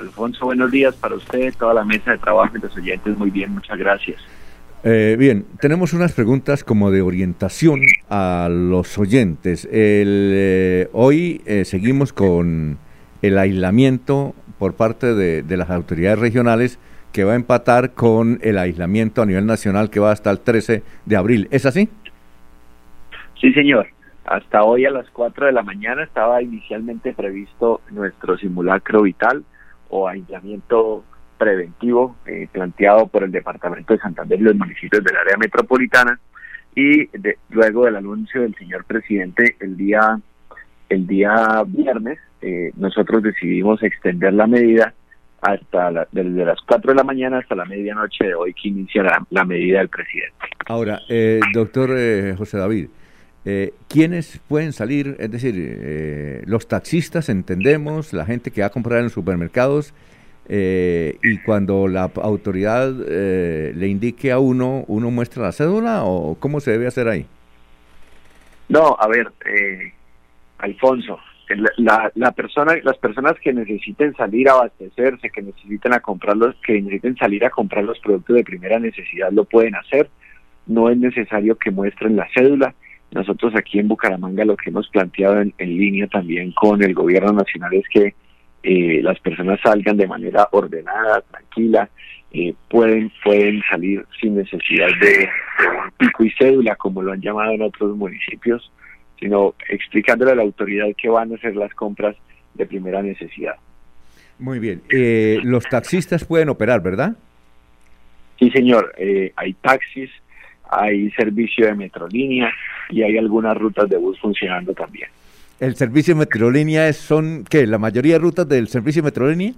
Alfonso, buenos días para usted, toda la mesa de trabajo y los oyentes. Muy bien, muchas gracias. Eh, bien, tenemos unas preguntas como de orientación a los oyentes. El, eh, hoy eh, seguimos con el aislamiento por parte de, de, las autoridades regionales que va a empatar con el aislamiento a nivel nacional que va hasta el 13 de abril. ¿Es así? Sí, señor. Hasta hoy a las 4 de la mañana estaba inicialmente previsto nuestro simulacro vital o aislamiento preventivo eh, planteado por el Departamento de Santander y los municipios del área metropolitana y de, luego del anuncio del señor presidente el día el día viernes eh, nosotros decidimos extender la medida hasta la, desde las 4 de la mañana hasta la medianoche de hoy que inicia la, medida del presidente. Ahora, eh, doctor eh, José David, eh, ¿quiénes pueden salir? Es decir, eh, los taxistas, entendemos, la gente que va a comprar en los supermercados, eh, y cuando la autoridad eh, le indique a uno, ¿uno muestra la cédula o cómo se debe hacer ahí? No, a ver, eh, Alfonso, la, la, persona, las personas que necesiten salir a abastecerse, que necesiten a comprar los, que necesiten salir a comprar los productos de primera necesidad, lo pueden hacer. No es necesario que muestren la cédula. Nosotros aquí en Bucaramanga lo que hemos planteado en, en línea también con el gobierno nacional es que eh, las personas salgan de manera ordenada, tranquila, eh, pueden pueden salir sin necesidad de, pico y cédula, como lo han llamado en otros municipios, sino explicándole a la autoridad que van a hacer las compras de primera necesidad. Muy bien. Eh, los taxistas pueden operar, ¿verdad? Sí, señor. Eh, hay taxis, hay servicio de metrolínea y hay algunas rutas de bus funcionando también. ¿El servicio de Metrolínea son qué? ¿La mayoría de rutas del servicio de Metrolínea?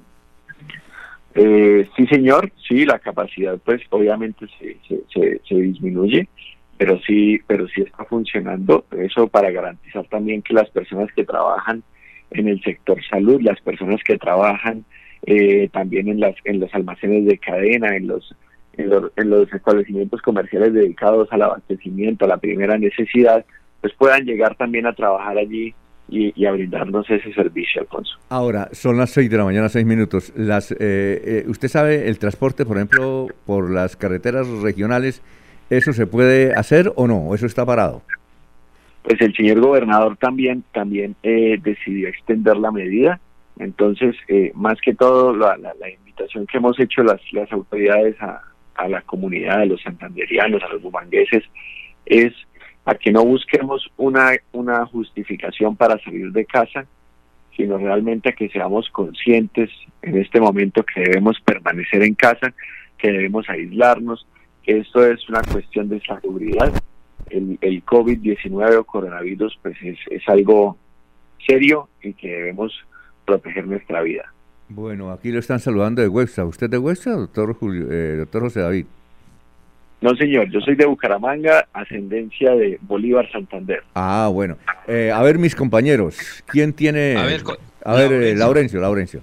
Eh, sí, señor. Sí, la capacidad, pues, obviamente se, se, se, se, disminuye, pero sí, pero sí está funcionando. Eso para garantizar también que las personas que trabajan en el sector salud, las personas que trabajan eh, también en las en los almacenes de cadena, en los en los, en los establecimientos comerciales dedicados al abastecimiento, a la primera necesidad, pues puedan llegar también a trabajar allí y, y, a brindarnos ese servicio, Alfonso. Ahora, son las seis de la mañana, seis minutos. Las, eh, eh, ¿Usted sabe el transporte, por ejemplo, por las carreteras regionales, eso se puede hacer o no? ¿Eso está parado? Pues el señor gobernador también, también eh, decidió extender la medida. Entonces, eh, más que todo, la, la, la, invitación que hemos hecho las, las autoridades a, a la comunidad, a los santanderianos, a los bumangueses, es a que no busquemos una, una justificación para salir de casa, sino realmente a que seamos conscientes en este momento que debemos permanecer en casa, que debemos aislarnos, que esto es una cuestión de seguridad. El, el COVID-19 o coronavirus pues es, es algo serio y que debemos proteger nuestra vida. Bueno, aquí lo están saludando de Huesca. ¿Usted de Huesca, doctor, Julio, eh, doctor José David? No, señor, yo soy de Bucaramanga, ascendencia de Bolívar Santander. Ah, bueno. Eh, a ver, mis compañeros, ¿quién tiene...? A ver, a ver Laurencio. Eh, Laurencio, Laurencio.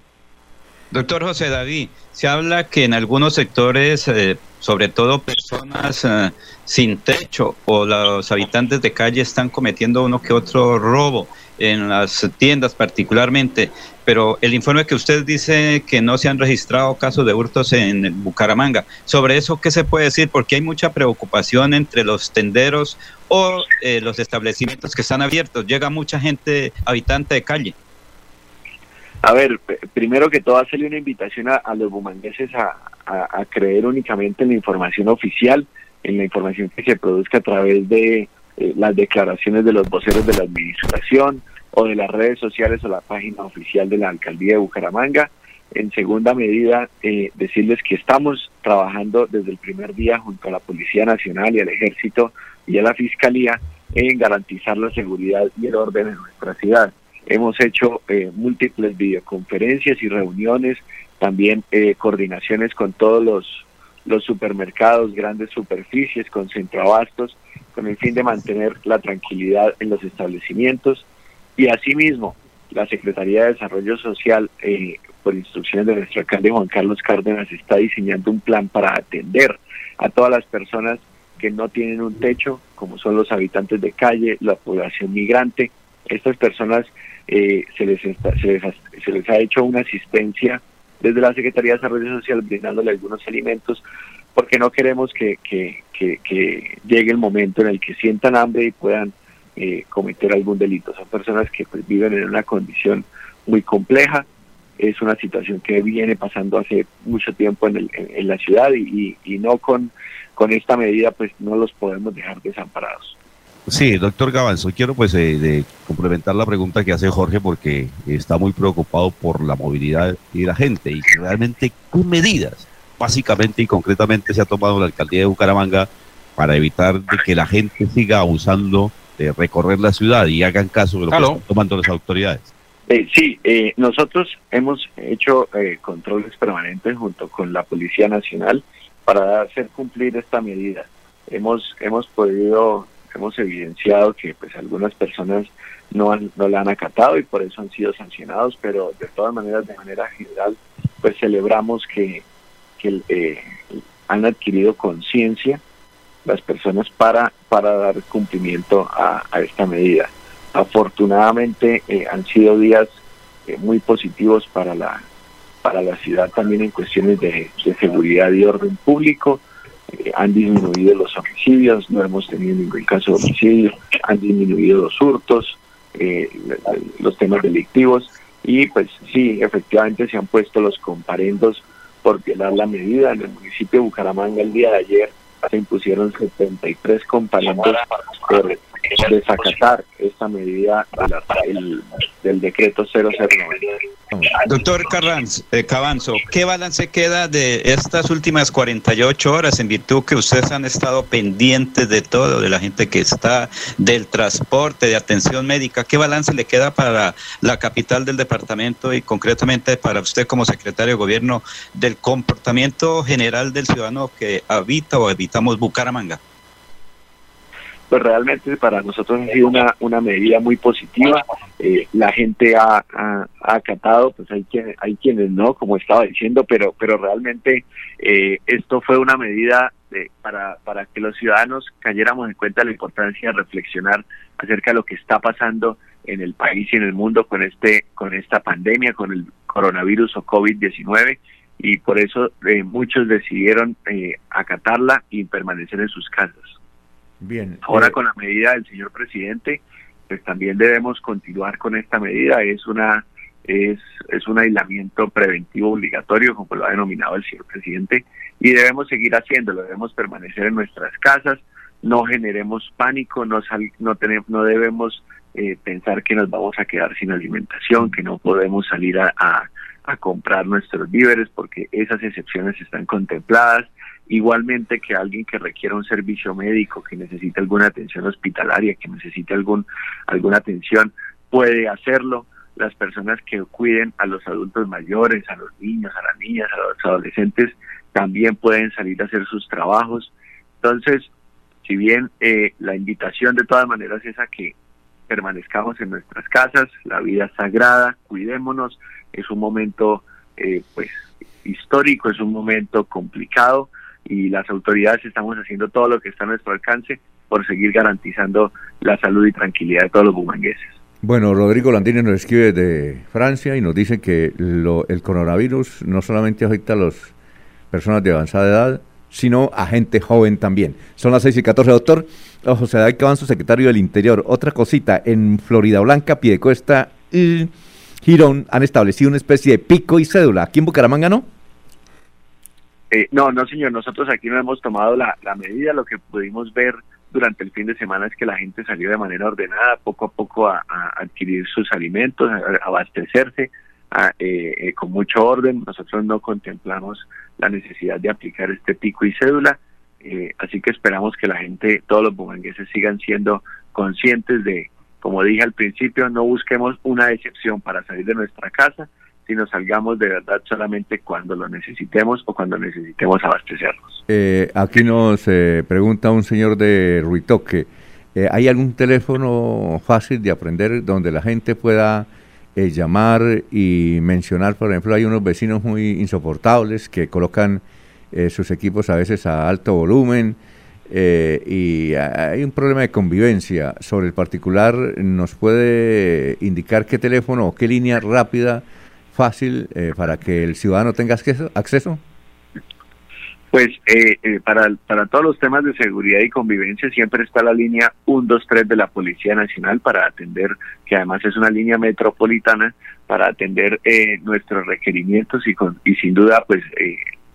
Doctor José David, se habla que en algunos sectores, eh, sobre todo personas eh, sin techo o los habitantes de calle están cometiendo uno que otro robo en las tiendas particularmente, pero el informe que usted dice que no se han registrado casos de hurtos en Bucaramanga, sobre eso, ¿qué se puede decir? Porque hay mucha preocupación entre los tenderos o eh, los establecimientos que están abiertos. Llega mucha gente habitante de calle. A ver, primero que todo, hacerle una invitación a, los bumangueses a, a, creer únicamente en la información oficial, en la información que se produzca a través de eh, las declaraciones de los voceros de la administración o de las redes sociales o la página oficial de la alcaldía de Bucaramanga. En segunda medida, eh, decirles que estamos trabajando desde el primer día junto a la Policía Nacional y al Ejército y a la Fiscalía en garantizar la seguridad y el orden en nuestra ciudad. Hemos hecho eh, múltiples videoconferencias y reuniones, también eh, coordinaciones con todos los, los supermercados, grandes superficies, con centroabastos, con el fin de mantener la tranquilidad en los establecimientos. Y asimismo, la Secretaría de Desarrollo Social, eh, por instrucciones de nuestro alcalde Juan Carlos Cárdenas, está diseñando un plan para atender a todas las personas que no tienen un techo, como son los habitantes de calle, la población migrante. Estas personas eh, se, les se, les ha, se les ha hecho una asistencia desde la Secretaría de Desarrollo Social brindándole algunos alimentos, porque no queremos que, que, llegue el momento en el que sientan hambre y puedan eh, cometer algún delito. Son personas que pues, viven en una condición muy compleja, es una situación que viene pasando hace mucho tiempo en, en, la ciudad y, y, no con, con esta medida pues no los podemos dejar desamparados. Sí, doctor Gavanzo, quiero pues eh, de complementar la pregunta que hace Jorge porque está muy preocupado por la movilidad de la gente y realmente qué medidas básicamente y concretamente se ha tomado la alcaldía de Bucaramanga para evitar de que la gente siga abusando de recorrer la ciudad y hagan caso de lo que están tomando las autoridades. Eh, sí, eh, nosotros hemos hecho controles permanentes junto con la Policía Nacional para hacer cumplir esta medida. Hemos hemos podido hemos evidenciado que pues algunas personas no, han, no la han acatado y por eso han sido sancionados, pero de todas maneras, de manera general, pues celebramos que, que eh, han adquirido conciencia las personas para, para dar cumplimiento a, esta medida. Afortunadamente eh, han sido días eh, muy positivos para la, para la ciudad también en cuestiones de, de seguridad y orden público. Eh, han disminuido los homicidios, no hemos tenido ningún caso de homicidio, han disminuido los hurtos, eh, los temas delictivos y pues sí, efectivamente se han puesto los comparendos por violar la medida. En el municipio de Bucaramanga el día de ayer se impusieron 73 comparendos por desacatar esta medida del decreto 009. Doctor Carranz, eh, Cabanzo, ¿qué balance queda de estas últimas 48 horas en virtud que ustedes han estado pendientes de todo, de la gente que está, del transporte, de atención médica? ¿Qué balance le queda para la capital del departamento y concretamente para usted como secretario de gobierno del comportamiento general del ciudadano que habita o habitamos Bucaramanga? Pues realmente para nosotros ha sido una, una medida muy positiva. Eh, la gente ha, acatado, pues hay, quien, hay quienes no, como estaba diciendo, pero, pero realmente eh, esto fue una medida de, para, para que los ciudadanos cayéramos en cuenta la importancia de reflexionar acerca de lo que está pasando en el país y en el mundo con este con esta pandemia, con el coronavirus o COVID-19 y por eso eh, muchos decidieron acatarla y permanecer en sus casas. Bien. Ahora eh, con la medida del señor presidente, pues también debemos continuar con esta medida. Es una es, es un aislamiento preventivo obligatorio, como lo ha denominado el señor presidente, y debemos seguir haciéndolo. Debemos permanecer en nuestras casas, no generemos pánico, no no tenemos, no debemos eh, pensar que nos vamos a quedar sin alimentación, que no podemos salir a, a comprar nuestros víveres, porque esas excepciones están contempladas Igualmente que alguien que requiera un servicio médico, que necesite alguna atención hospitalaria, que necesite algún, alguna atención, puede hacerlo. Las personas que cuiden a los adultos mayores, a los niños, a las niñas, a los adolescentes, también pueden salir a hacer sus trabajos. Entonces, si bien eh, la invitación de todas maneras es a que permanezcamos en nuestras casas, la vida sagrada, cuidémonos, es un momento eh, pues histórico, es un momento complicado, y las autoridades estamos haciendo todo lo que está a nuestro alcance por seguir garantizando la salud y tranquilidad de todos los bumangueses. Bueno, Rodrigo Landini nos escribe de Francia y nos dice que lo, el coronavirus no solamente afecta a las personas de avanzada edad, sino a gente joven también. Son las 6 y 14, doctor. José David Cabanzo, secretario del Interior. Otra cosita, en Florida Blanca, Piedecuesta y Girón han establecido una especie de pico y cédula. ¿Aquí en Bucaramanga no? Eh, no, no, señor, nosotros aquí no hemos tomado la, medida. Lo que pudimos ver durante el fin de semana es que la gente salió de manera ordenada, poco a poco, a, adquirir sus alimentos, a, abastecerse eh, eh, con mucho orden. Nosotros no contemplamos la necesidad de aplicar este pico y cédula. así que esperamos que la gente, todos los bumangueses sigan siendo conscientes de, como dije al principio, no busquemos una excepción para salir de nuestra casa, nos salgamos de verdad solamente cuando lo necesitemos o cuando necesitemos abastecernos. Eh, aquí nos eh, pregunta un señor de Ruitoque, eh, ¿hay algún teléfono fácil de aprender donde la gente pueda llamar y mencionar, por ejemplo, hay unos vecinos muy insoportables que colocan sus equipos a veces a alto volumen y hay un problema de convivencia. Sobre el particular, ¿nos puede indicar qué teléfono o qué línea rápida fácil eh, para que el ciudadano tenga acceso? Pues eh, eh, para, para todos los temas de seguridad y convivencia siempre está la línea 123 de la Policía Nacional para atender, que además es una línea metropolitana, para atender eh, nuestros requerimientos y, con, y sin duda pues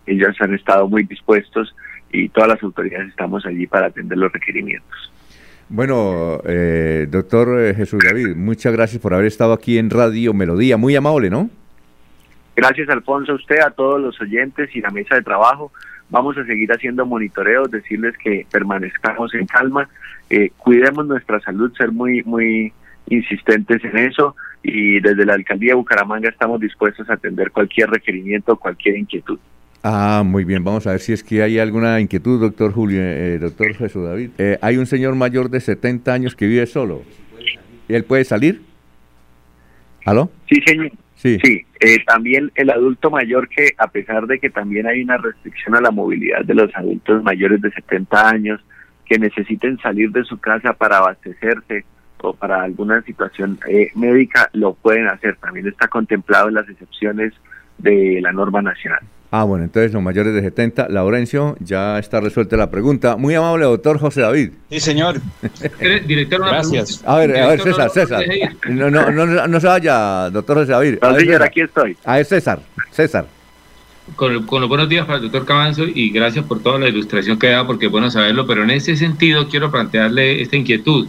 ellos han estado muy dispuestos y todas las autoridades estamos allí para atender los requerimientos. Bueno, doctor Jesús David, muchas gracias por haber estado aquí en Radio Melodía, muy amable, ¿no? Gracias, Alfonso, a usted, a todos los oyentes y la mesa de trabajo. Vamos a seguir haciendo monitoreos, decirles que permanezcamos en calma, eh, cuidemos nuestra salud, ser muy, muy insistentes en eso y desde la alcaldía de Bucaramanga estamos dispuestos a atender cualquier requerimiento, cualquier inquietud. Ah, muy bien. Vamos a ver si es que hay alguna inquietud, doctor Julio, eh, doctor Jesús David. Eh, hay un señor mayor de 70 años que vive solo. ¿Y él puede salir? ¿Aló? Sí, señor. Sí, eh, también el adulto mayor que a pesar de que también hay una restricción a la movilidad de los adultos mayores de 70 años que necesiten salir de su casa para abastecerse o para alguna situación eh, médica, lo pueden hacer. También está contemplado en las excepciones de la norma nacional. Ah, bueno, entonces los mayores de 70, Laurencio, ya está resuelta la pregunta. Muy amable, doctor José David. Sí, señor. Director, Gracias. A ver, a ver, César, César. No, no, no, no se vaya, doctor José David. No, señor, aquí estoy. A ver, César, César. Con, con, los buenos días para el doctor Cabanzo y gracias por toda la ilustración que da, porque es bueno saberlo, pero en ese sentido quiero plantearle esta inquietud.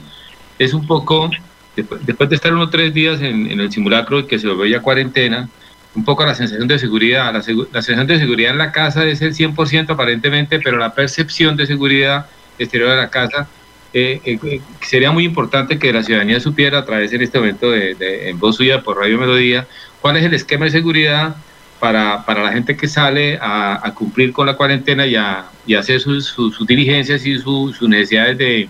Es un poco, después, de estar unos tres días en, en el simulacro y que se lo veía cuarentena, un poco la sensación de seguridad. La, sensación de seguridad en la casa es el 100% aparentemente, pero la percepción de seguridad exterior de la casa eh, eh, eh, sería muy importante que la ciudadanía supiera a través en este momento de, en voz suya por Radio Melodía cuál es el esquema de seguridad para, para la gente que sale a, cumplir con la cuarentena y a, y hacer sus, sus, diligencias y sus necesidades de,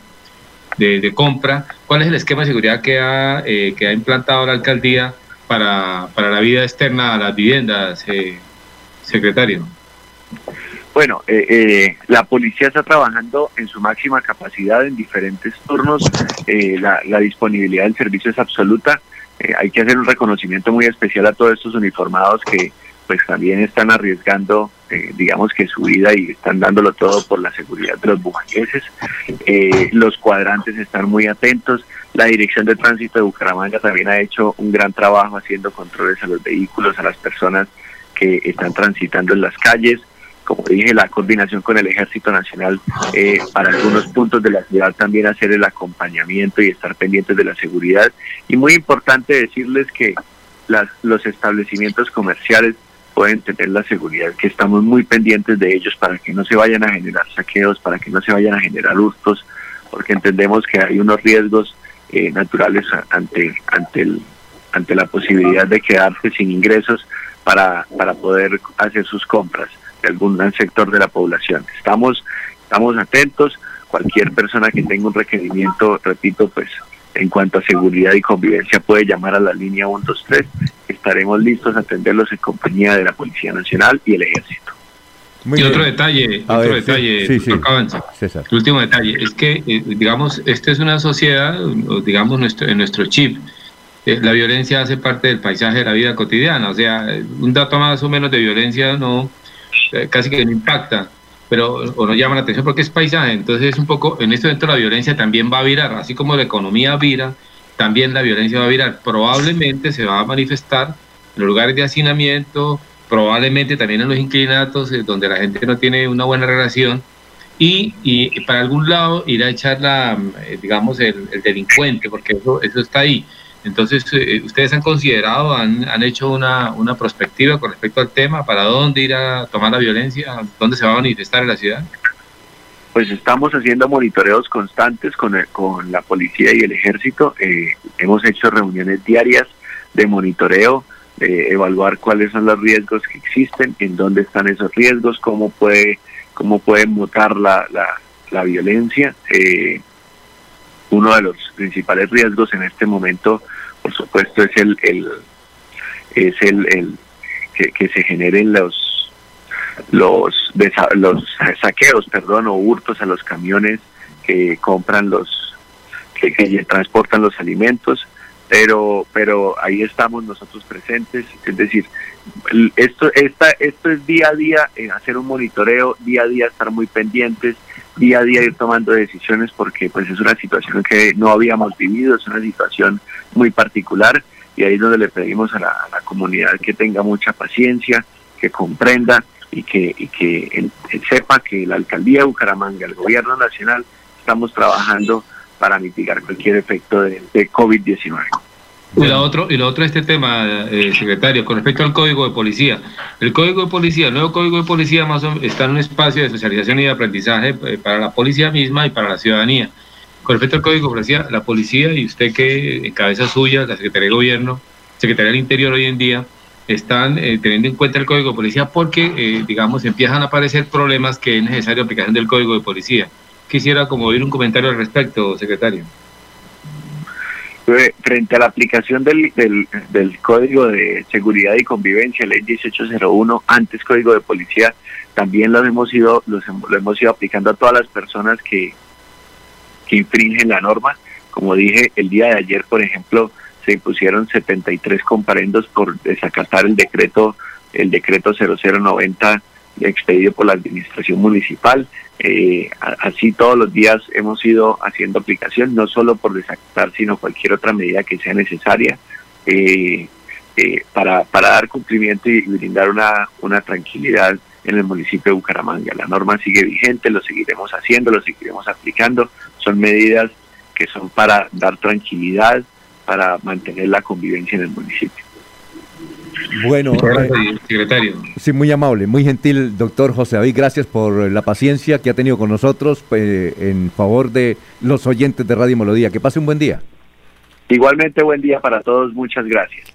de, compra. ¿Cuál es el esquema de seguridad que ha, que ha implantado la alcaldía? Para, para la vida externa a las viviendas, eh, secretario? Bueno, eh, eh, la policía está trabajando en su máxima capacidad en diferentes turnos. Eh, la, la, disponibilidad del servicio es absoluta. hay que hacer un reconocimiento muy especial a todos estos uniformados que pues también están arriesgando, digamos que su vida y están dándolo todo por la seguridad de los bumangueses. los cuadrantes están muy atentos. La Dirección de Tránsito de Bucaramanga también ha hecho un gran trabajo haciendo controles a los vehículos, a las personas que están transitando en las calles. Como dije, la coordinación con el Ejército Nacional eh, para algunos puntos de la ciudad también hacer el acompañamiento y estar pendientes de la seguridad. Y muy importante decirles que las, los establecimientos comerciales pueden tener la seguridad, que estamos muy pendientes de ellos para que no se vayan a generar saqueos, para que no se vayan a generar hurtos, porque entendemos que hay unos riesgos eh, naturales ante ante el, ante la posibilidad de quedarse sin ingresos para, para poder hacer sus compras de algún sector de la población. Estamos estamos atentos, cualquier persona que tenga un requerimiento, repito, pues en cuanto a seguridad y convivencia puede llamar a la línea 123, estaremos listos a atenderlos en compañía de la Policía Nacional y el Ejército y otro detalle, otro detalle, el último detalle, es que, eh, digamos, esta es una sociedad, digamos, nuestro, en nuestro chip, eh, la violencia hace parte del paisaje de la vida cotidiana, o sea, un dato más o menos de violencia no, eh, casi que no impacta, pero o no llama la atención porque es paisaje, entonces es un poco, en este momento la violencia también va a virar, así como la economía vira, también la violencia va a virar, probablemente se va a manifestar en los lugares de hacinamiento, probablemente también en los inclinatos, eh, donde la gente no tiene una buena relación, y, y para algún lado ir a echar la, eh, digamos, el, delincuente, porque eso, eso está ahí. Entonces, eh, ¿ustedes han considerado, han, han hecho una, una perspectiva con respecto al tema? ¿Para dónde ir a tomar la violencia? ¿Dónde se va a manifestar en la ciudad? Pues estamos haciendo monitoreos constantes con, con la policía y el ejército. hemos hecho reuniones diarias de monitoreo evaluar cuáles son los riesgos que existen, en dónde están esos riesgos, cómo puede cómo puede mutar la, la, violencia. Eh, uno de los principales riesgos en este momento, por supuesto, es el, el es el, el que, se generen los los los saqueos, perdón, o hurtos a los camiones que compran los que, que transportan los alimentos pero pero ahí estamos nosotros presentes, es decir, esto esta esto es día a día en hacer un monitoreo, día a día estar muy pendientes, día a día ir tomando decisiones porque pues es una situación que no habíamos vivido, es una situación muy particular y ahí es donde le pedimos a la, comunidad que tenga mucha paciencia, que comprenda y que, que sepa que la alcaldía de Bucaramanga, el gobierno nacional, estamos trabajando para mitigar cualquier efecto de, COVID-19. Y lo otro, y lo otro este tema, eh, secretario, con respecto al código de policía. El código de policía, el nuevo código de policía más está en un espacio de socialización y de aprendizaje eh, para la policía misma y para la ciudadanía. Con respecto al código de policía, la policía y usted que en cabeza suya, la Secretaría de Gobierno, Secretaría del Interior hoy en día, están eh, teniendo en cuenta el código de policía porque, digamos, empiezan a aparecer problemas que es necesario aplicación del código de policía quisiera como oír un comentario al respecto, secretario. Eh, frente a la aplicación del, del, Código de Seguridad y Convivencia, ley 1801, antes Código de Policía, también lo hemos ido, los, lo hemos ido aplicando a todas las personas que, que infringen la norma. Como dije, el día de ayer, por ejemplo, se impusieron 73 comparendos por desacatar el decreto el decreto 0090 expedido por la administración municipal. Eh, así todos los días hemos ido haciendo aplicación, no solo por desactar, sino cualquier otra medida que sea necesaria eh, eh, para, para dar cumplimiento y brindar una, una tranquilidad en el municipio de Bucaramanga. La norma sigue vigente, lo seguiremos haciendo, lo seguiremos aplicando. Son medidas que son para dar tranquilidad, para mantener la convivencia en el municipio. Bueno, eh, secretario. Sí, muy amable, muy gentil, doctor José David. Gracias por la paciencia que ha tenido con nosotros eh, en favor de los oyentes de Radio Melodía. Que pase un buen día. Igualmente, buen día para todos. Muchas gracias.